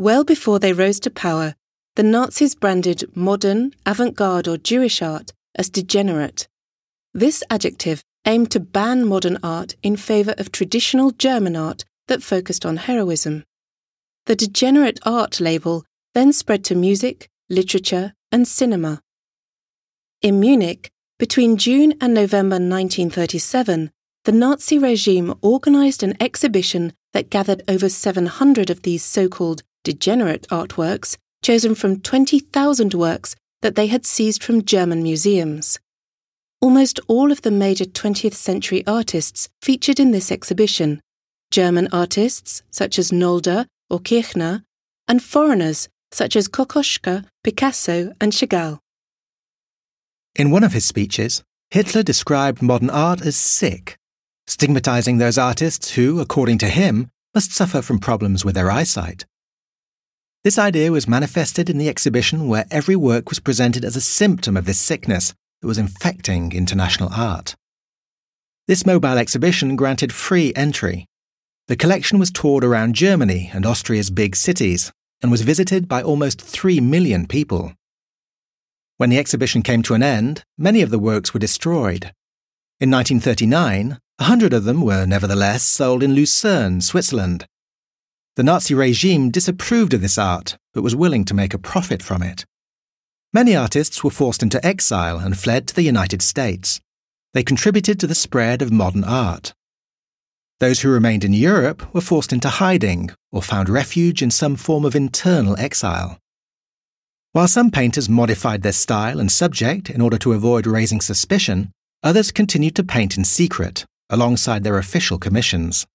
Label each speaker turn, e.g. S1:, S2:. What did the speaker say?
S1: Well before they rose to power, the Nazis branded modern, avant garde, or Jewish art as degenerate. This adjective aimed to ban modern art in favour of traditional German art that focused on heroism. The degenerate art label then spread to music, literature, and cinema. In Munich, between June and November 1937, the Nazi regime organised an exhibition that gathered over 700 of these so called degenerate artworks chosen from 20,000 works that they had seized from German museums. Almost all of the major 20th century artists featured in this exhibition German artists such as Nolde or Kirchner, and foreigners such as Kokoschka, Picasso, and Chagall.
S2: In one of his speeches, Hitler described modern art as sick, stigmatizing those artists who, according to him, must suffer from problems with their eyesight. This idea was manifested in the exhibition where every work was presented as a symptom of this sickness that was infecting international art. This mobile exhibition granted free entry. The collection was toured around Germany and Austria's big cities and was visited by almost 3 million people. When the exhibition came to an end, many of the works were destroyed. In 1939, a hundred of them were nevertheless sold in Lucerne, Switzerland, the Nazi regime disapproved of this art, but was willing to make a profit from it. Many artists were forced into exile and fled to the United States. They contributed to the spread of modern art. Those who remained in Europe were forced into hiding or found refuge in some form of internal exile. While some painters modified their style and subject in order to avoid raising suspicion, others continued to paint in secret, alongside their official commissions.